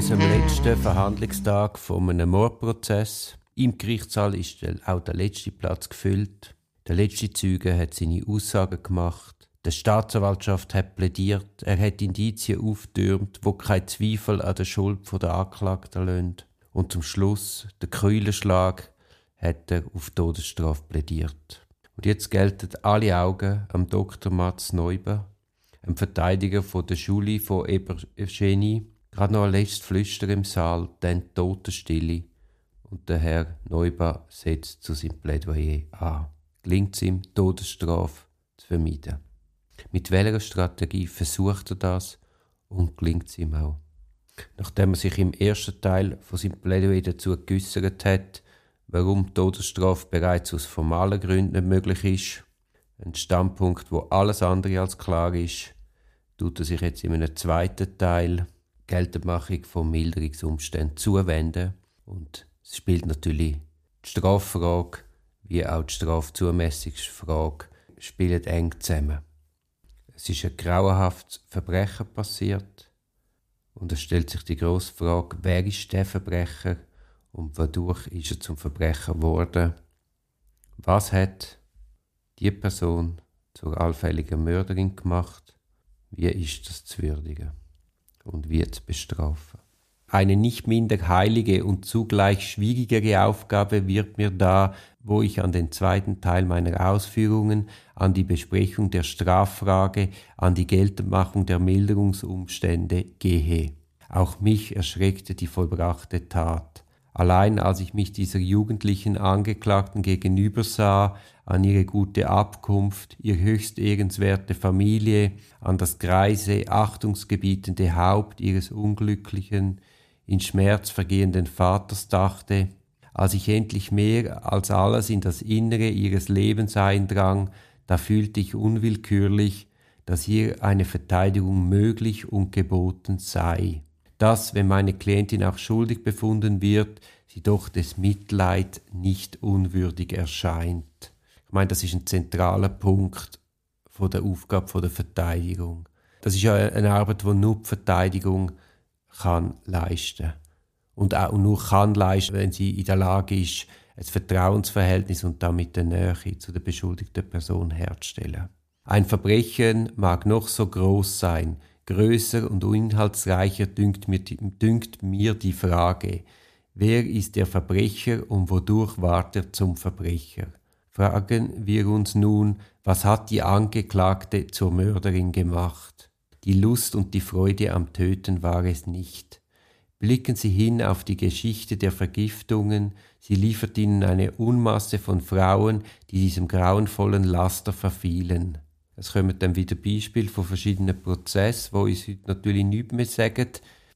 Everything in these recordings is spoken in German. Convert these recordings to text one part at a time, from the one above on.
unserem letzten Verhandlungstag von einem Mordprozess. Im Gerichtssaal ist auch der letzte Platz gefüllt. Der letzte Zeuge hat seine Aussagen gemacht. Die Staatsanwaltschaft hat plädiert. Er hat Indizien auftürmt, wo kein Zweifel an der Schuld der Anklagten lassen. Und zum Schluss, der Keulenschlag, hat er auf Todesstrafe plädiert. Und jetzt gelten alle Augen am Dr. Mats Neuber, einem Verteidiger von der Schule von Ebergeni. Gerade noch ein letztes Flüstern im Saal, dann Totenstille. Und der Herr Neuber setzt zu seinem Plädoyer an. Gelingt es ihm, Todesstrafe zu vermeiden? Mit welcher Strategie versucht er das und gelingt es ihm auch? Nachdem er sich im ersten Teil von seinem Plädoyer dazu geäußert hat, warum Todesstrafe bereits aus formalen Gründen nicht möglich ist, ein Standpunkt, wo alles andere als klar ist, tut er sich jetzt in einem zweiten Teil Geltendmachung von Milderungsumständen zuwenden und es spielt natürlich die Straffrage wie auch die Strafzumessungsfrage spielen eng zusammen. Es ist ein grauenhaftes Verbrechen passiert und es stellt sich die grosse Frage, wer ist der Verbrecher und wodurch ist er zum Verbrecher geworden? Was hat die Person zur allfälligen Mörderin gemacht? Wie ist das zu würdigen und zu bestrafen? Eine nicht minder heilige und zugleich schwierigere Aufgabe wird mir da, wo ich an den zweiten Teil meiner Ausführungen, an die Besprechung der Straffrage, an die Geltendmachung der Milderungsumstände gehe. Auch mich erschreckte die vollbrachte Tat. Allein als ich mich dieser jugendlichen Angeklagten gegenübersah, an ihre gute Abkunft, ihr höchst ehrenswerte Familie, an das greise, achtungsgebietende Haupt ihres unglücklichen, in Schmerz vergehenden Vaters dachte, als ich endlich mehr als alles in das Innere ihres Lebens eindrang, da fühlte ich unwillkürlich, dass hier eine Verteidigung möglich und geboten sei dass, wenn meine Klientin auch schuldig befunden wird, sie doch des Mitleid nicht unwürdig erscheint. Ich meine, das ist ein zentraler Punkt von der Aufgabe von der Verteidigung. Das ist ja eine Arbeit, die nur die Verteidigung kann leisten und auch nur kann leisten, wenn sie in der Lage ist, ein Vertrauensverhältnis und damit eine Nähe zu der beschuldigten Person herzustellen. Ein Verbrechen mag noch so groß sein, Größer und inhaltsreicher dünkt mir, dünkt mir die Frage, wer ist der Verbrecher und wodurch ward er zum Verbrecher? Fragen wir uns nun, was hat die Angeklagte zur Mörderin gemacht? Die Lust und die Freude am Töten war es nicht. Blicken Sie hin auf die Geschichte der Vergiftungen, sie liefert Ihnen eine Unmasse von Frauen, die diesem grauenvollen Laster verfielen. Es kommen dann wieder Beispiele von verschiedenen Prozessen, wo uns heute natürlich nichts mehr sagen.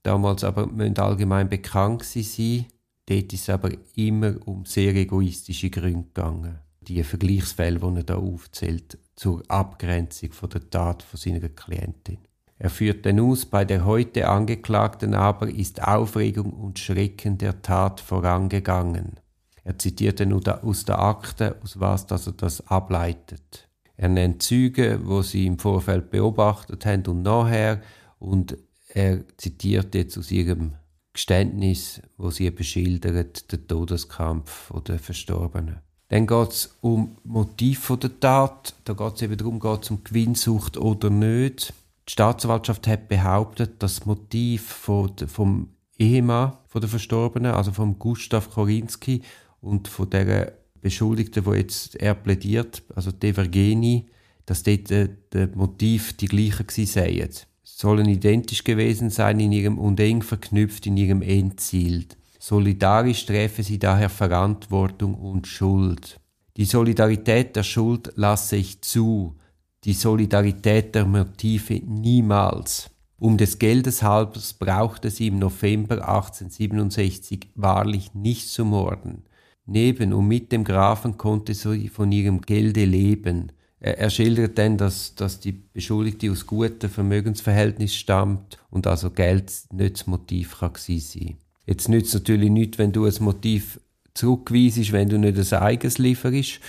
Damals aber müssen allgemein bekannt sein. Dort ist es aber immer um sehr egoistische Gründe gegangen. Die Vergleichsfälle, die er da aufzählt, zur Abgrenzung von der Tat von seiner Klientin. Er führt dann aus, bei der heute Angeklagten aber ist Aufregung und Schrecken der Tat vorangegangen. Er zitiert dann aus der Akte, aus was dass er das ableitet. Er nennt Züge, wo sie im Vorfeld beobachtet haben und nachher und er zitiert jetzt aus ihrem Geständnis, wo sie beschildert, den Todeskampf der Verstorbenen. Dann geht es um Motiv der Tat. Da geht es eben darum, geht es um Gewinnsucht oder nicht. Die Staatsanwaltschaft hat behauptet, das Motiv vom Ehemann der Verstorbenen, also vom Gustav Korinski und von der Beschuldigten, wo jetzt er plädiert, also Vergeni, dass dort äh, der Motiv die gleichen gewesen seien. Sollen identisch gewesen sein in ihrem und eng verknüpft in ihrem Endziel. Solidarisch treffen sie daher Verantwortung und Schuld. Die Solidarität der Schuld lasse ich zu, die Solidarität der Motive niemals. Um des Geldes halbers brauchte sie im November 1867 wahrlich nicht zu morden. Neben und mit dem Grafen konnte sie von ihrem Gelde leben. Er, er schildert dann, dass, dass die Beschuldigte aus gutem Vermögensverhältnis stammt und also Geld nicht das Motiv kann sein Jetzt nützt es natürlich nicht, wenn du ein Motiv zurückweisest, wenn du nicht ein eigenes lieferst.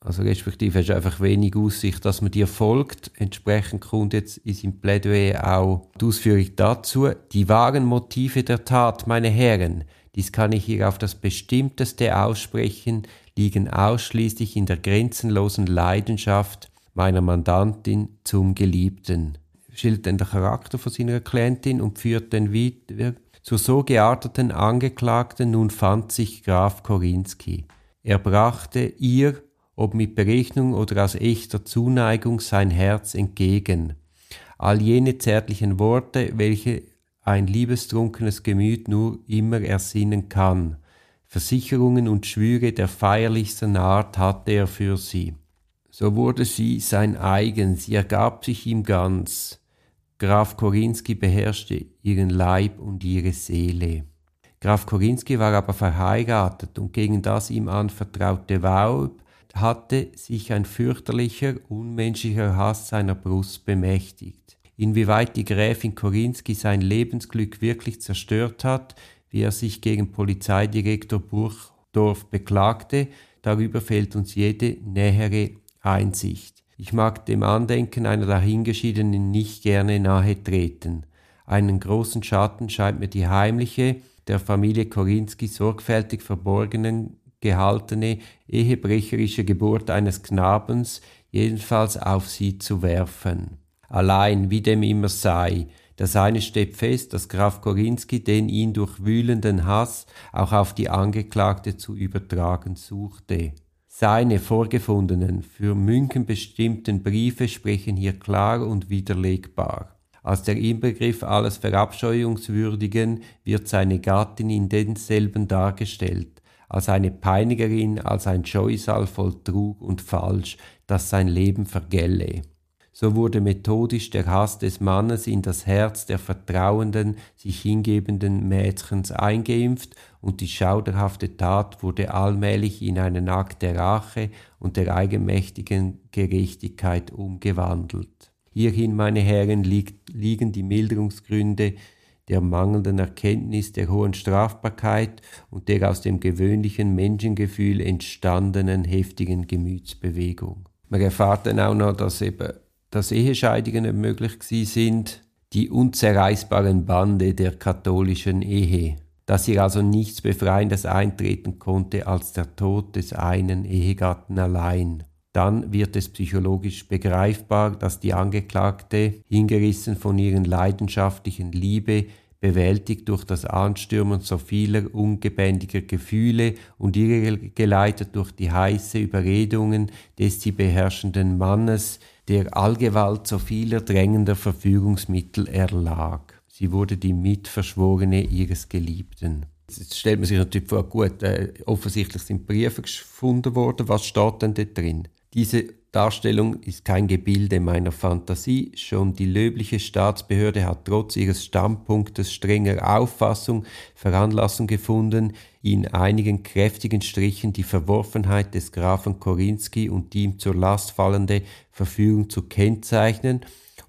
Also respektive hast du einfach wenig Aussicht, dass man dir folgt. Entsprechend kommt jetzt in seinem Plädoyer auch die Ausführung dazu. Die wahren Motive der Tat, meine Herren, dies kann ich hier auf das Bestimmteste aussprechen, liegen ausschließlich in der grenzenlosen Leidenschaft meiner Mandantin zum Geliebten. Schildert den Charakter von seiner Klientin und führt den wieder zur so gearteten Angeklagten nun fand sich Graf Korinski. Er brachte ihr, ob mit Berechnung oder aus echter Zuneigung, sein Herz entgegen. All jene zärtlichen Worte, welche ein liebestrunkenes Gemüt nur immer ersinnen kann. Versicherungen und Schwüre der feierlichsten Art hatte er für sie. So wurde sie sein eigen, sie ergab sich ihm ganz. Graf Korinski beherrschte ihren Leib und ihre Seele. Graf Korinski war aber verheiratet und gegen das ihm anvertraute Weib hatte sich ein fürchterlicher, unmenschlicher Hass seiner Brust bemächtigt. Inwieweit die Gräfin Korinski sein Lebensglück wirklich zerstört hat, wie er sich gegen Polizeidirektor Burchdorf beklagte, darüber fehlt uns jede nähere Einsicht. Ich mag dem Andenken einer dahingeschiedenen nicht gerne nahe treten. Einen großen Schatten scheint mir die heimliche, der Familie Korinski sorgfältig verborgenen gehaltene ehebrecherische Geburt eines Knabens jedenfalls auf sie zu werfen. Allein, wie dem immer sei, das eine steht fest, dass Graf Korinski den ihn durchwühlenden Hass auch auf die Angeklagte zu übertragen suchte. Seine vorgefundenen, für München bestimmten Briefe sprechen hier klar und widerlegbar. Als der Inbegriff alles Verabscheuungswürdigen wird seine Gattin in denselben dargestellt, als eine Peinigerin, als ein Scheusal voll Trug und Falsch, das sein Leben vergälle. So wurde methodisch der Hass des Mannes in das Herz der vertrauenden, sich hingebenden Mädchens eingeimpft und die schauderhafte Tat wurde allmählich in einen Akt der Rache und der eigenmächtigen Gerechtigkeit umgewandelt. Hierhin, meine Herren, liegt, liegen die Milderungsgründe der mangelnden Erkenntnis der hohen Strafbarkeit und der aus dem gewöhnlichen Menschengefühl entstandenen heftigen Gemütsbewegung. Man erfahrt dann auch noch, dass eben dass Ehescheidungen möglich sind, die unzerreißbaren Bande der katholischen Ehe, dass hier also nichts Befreiendes eintreten konnte als der Tod des einen Ehegatten allein. Dann wird es psychologisch begreifbar, dass die Angeklagte, hingerissen von ihren leidenschaftlichen Liebe, bewältigt durch das Anstürmen so vieler ungebändiger Gefühle und irregeleitet durch die heiße Überredungen des sie beherrschenden Mannes, der Allgewalt so vieler drängender Verfügungsmittel erlag. Sie wurde die Mitverschworene ihres Geliebten. Jetzt stellt man sich natürlich vor, gut, äh, offensichtlich sind Briefe gefunden worden. Was steht denn da drin? Diese Darstellung ist kein Gebilde meiner Fantasie, schon die löbliche Staatsbehörde hat trotz ihres Standpunktes strenger Auffassung Veranlassung gefunden, in einigen kräftigen Strichen die Verworfenheit des Grafen Korinski und die ihm zur Last fallende Verfügung zu kennzeichnen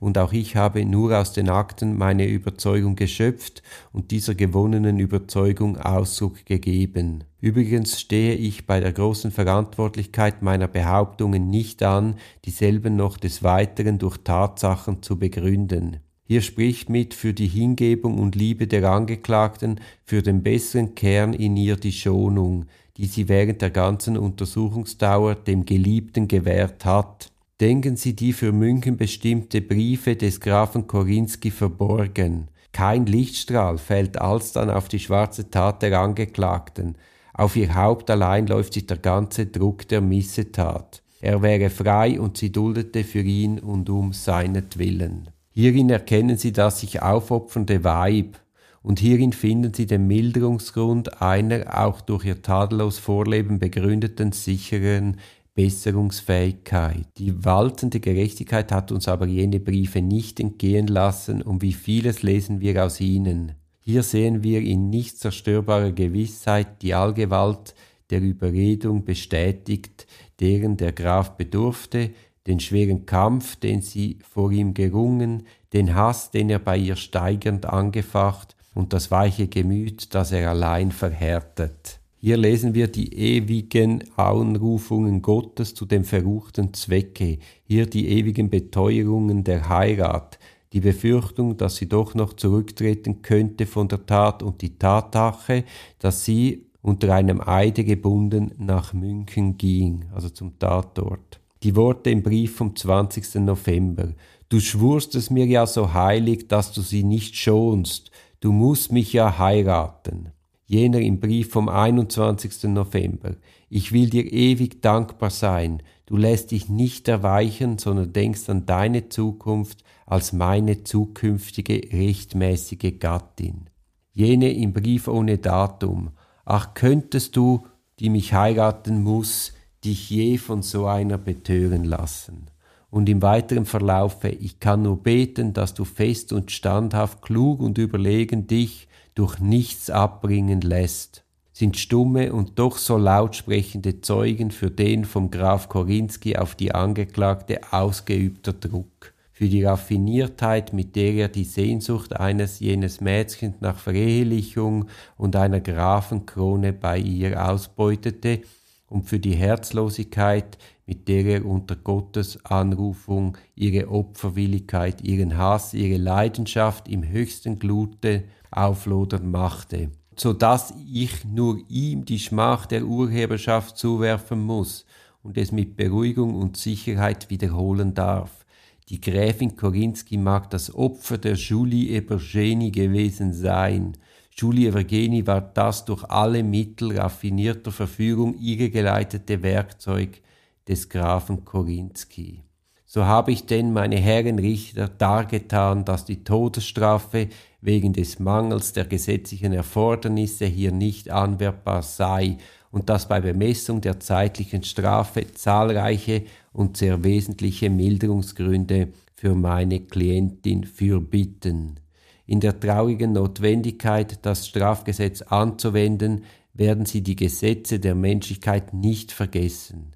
und auch ich habe nur aus den Akten meine Überzeugung geschöpft und dieser gewonnenen Überzeugung Ausdruck gegeben. Übrigens stehe ich bei der großen Verantwortlichkeit meiner Behauptungen nicht an, dieselben noch des Weiteren durch Tatsachen zu begründen. Hier spricht mit für die Hingebung und Liebe der Angeklagten, für den besseren Kern in ihr die Schonung, die sie während der ganzen Untersuchungsdauer dem Geliebten gewährt hat. Denken Sie die für München bestimmte Briefe des Grafen Korinski verborgen. Kein Lichtstrahl fällt alsdann auf die schwarze Tat der Angeklagten. Auf ihr Haupt allein läuft sich der ganze Druck der Missetat. Er wäre frei und sie duldete für ihn und um seinetwillen. Hierin erkennen sie das sich aufopfernde Weib, und hierin finden sie den Milderungsgrund einer auch durch ihr tadellos Vorleben begründeten sicheren Besserungsfähigkeit. Die waltende Gerechtigkeit hat uns aber jene Briefe nicht entgehen lassen, und wie vieles lesen wir aus ihnen. Hier sehen wir in nicht zerstörbarer Gewissheit die Allgewalt der Überredung bestätigt, deren der Graf bedurfte, den schweren Kampf, den sie vor ihm gerungen, den Hass, den er bei ihr steigernd angefacht, und das weiche Gemüt, das er allein verhärtet. Hier lesen wir die ewigen Anrufungen Gottes zu dem verruchten Zwecke, hier die ewigen Beteuerungen der Heirat, die Befürchtung, dass sie doch noch zurücktreten könnte von der Tat und die Tatsache, dass sie unter einem Eide gebunden nach München ging, also zum Tatort. Die Worte im Brief vom 20. November. Du schwurst es mir ja so heilig, dass du sie nicht schonst. Du musst mich ja heiraten jener im Brief vom 21. November. Ich will dir ewig dankbar sein. Du lässt dich nicht erweichen, sondern denkst an deine Zukunft als meine zukünftige rechtmäßige Gattin. Jene im Brief ohne Datum. Ach, könntest du, die mich heiraten muss, dich je von so einer betören lassen. Und im weiteren Verlaufe, ich kann nur beten, dass du fest und standhaft, klug und überlegen dich durch nichts abbringen lässt, sind stumme und doch so laut sprechende Zeugen für den vom Graf Korinski auf die Angeklagte ausgeübter Druck, für die Raffiniertheit, mit der er die Sehnsucht eines jenes Mädchens nach Verehelichung und einer Grafenkrone bei ihr ausbeutete, und für die Herzlosigkeit, mit der er unter Gottes Anrufung ihre Opferwilligkeit, ihren Hass, ihre Leidenschaft im höchsten Glute auflodern machte, so dass ich nur ihm die Schmach der Urheberschaft zuwerfen muss und es mit Beruhigung und Sicherheit wiederholen darf. Die Gräfin Korinski mag das Opfer der Julie Ebergeni gewesen sein. Julie Evergeni war das durch alle Mittel raffinierter Verfügung irregeleitete Werkzeug des Grafen Korinski. So habe ich denn, meine Herren Richter, dargetan, dass die Todesstrafe wegen des Mangels der gesetzlichen Erfordernisse hier nicht anwendbar sei und dass bei Bemessung der zeitlichen Strafe zahlreiche und sehr wesentliche Milderungsgründe für meine Klientin fürbitten. In der traurigen Notwendigkeit, das Strafgesetz anzuwenden, werden Sie die Gesetze der Menschlichkeit nicht vergessen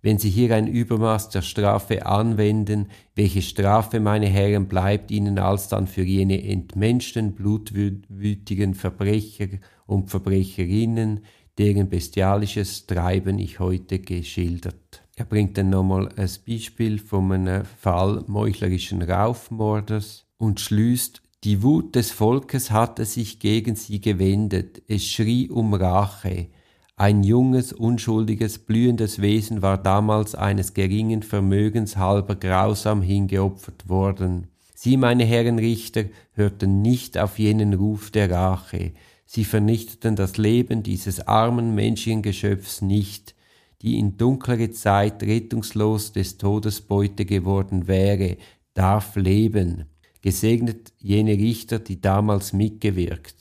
wenn Sie hier ein Übermaß der Strafe anwenden, welche Strafe, meine Herren, bleibt Ihnen alsdann für jene entmenschten, blutwütigen Verbrecher und Verbrecherinnen, deren bestialisches Treiben ich heute geschildert. Er bringt dann nochmal ein Beispiel von einem Fall meuchlerischen Raufmordes und schließt, die Wut des Volkes hatte sich gegen sie gewendet, es schrie um Rache, ein junges, unschuldiges, blühendes Wesen war damals eines geringen Vermögens halber grausam hingeopfert worden. Sie, meine Herren Richter, hörten nicht auf jenen Ruf der Rache. Sie vernichteten das Leben dieses armen menschlichen Geschöpfs nicht, die in dunklere Zeit rettungslos des Todes Beute geworden wäre, darf leben. Gesegnet jene Richter, die damals mitgewirkt.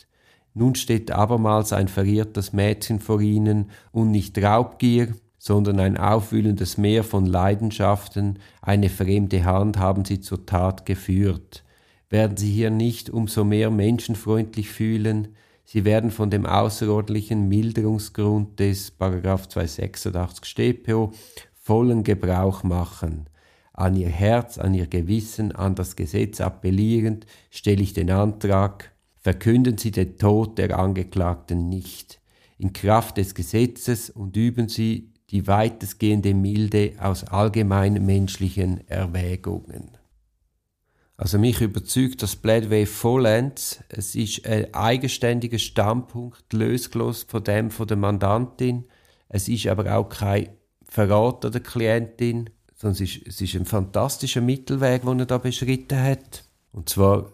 Nun steht abermals ein verirrtes Mädchen vor ihnen und nicht Raubgier, sondern ein aufwühlendes Meer von Leidenschaften, eine fremde Hand haben sie zur Tat geführt. Werden sie hier nicht umso mehr menschenfreundlich fühlen, sie werden von dem außerordentlichen Milderungsgrund des 286 StPO vollen Gebrauch machen. An ihr Herz, an ihr Gewissen, an das Gesetz appellierend, stelle ich den Antrag, verkünden Sie den Tod der Angeklagten nicht in Kraft des Gesetzes und üben Sie die weitestgehende Milde aus allgemein menschlichen Erwägungen. Also mich überzeugt das Plädoyer vollends. Es ist ein eigenständiger Standpunkt, losgelöst von dem von der Mandantin. Es ist aber auch kein Verrat der Klientin, sondern es ist, es ist ein fantastischer Mittelweg, den er da beschritten hat. Und zwar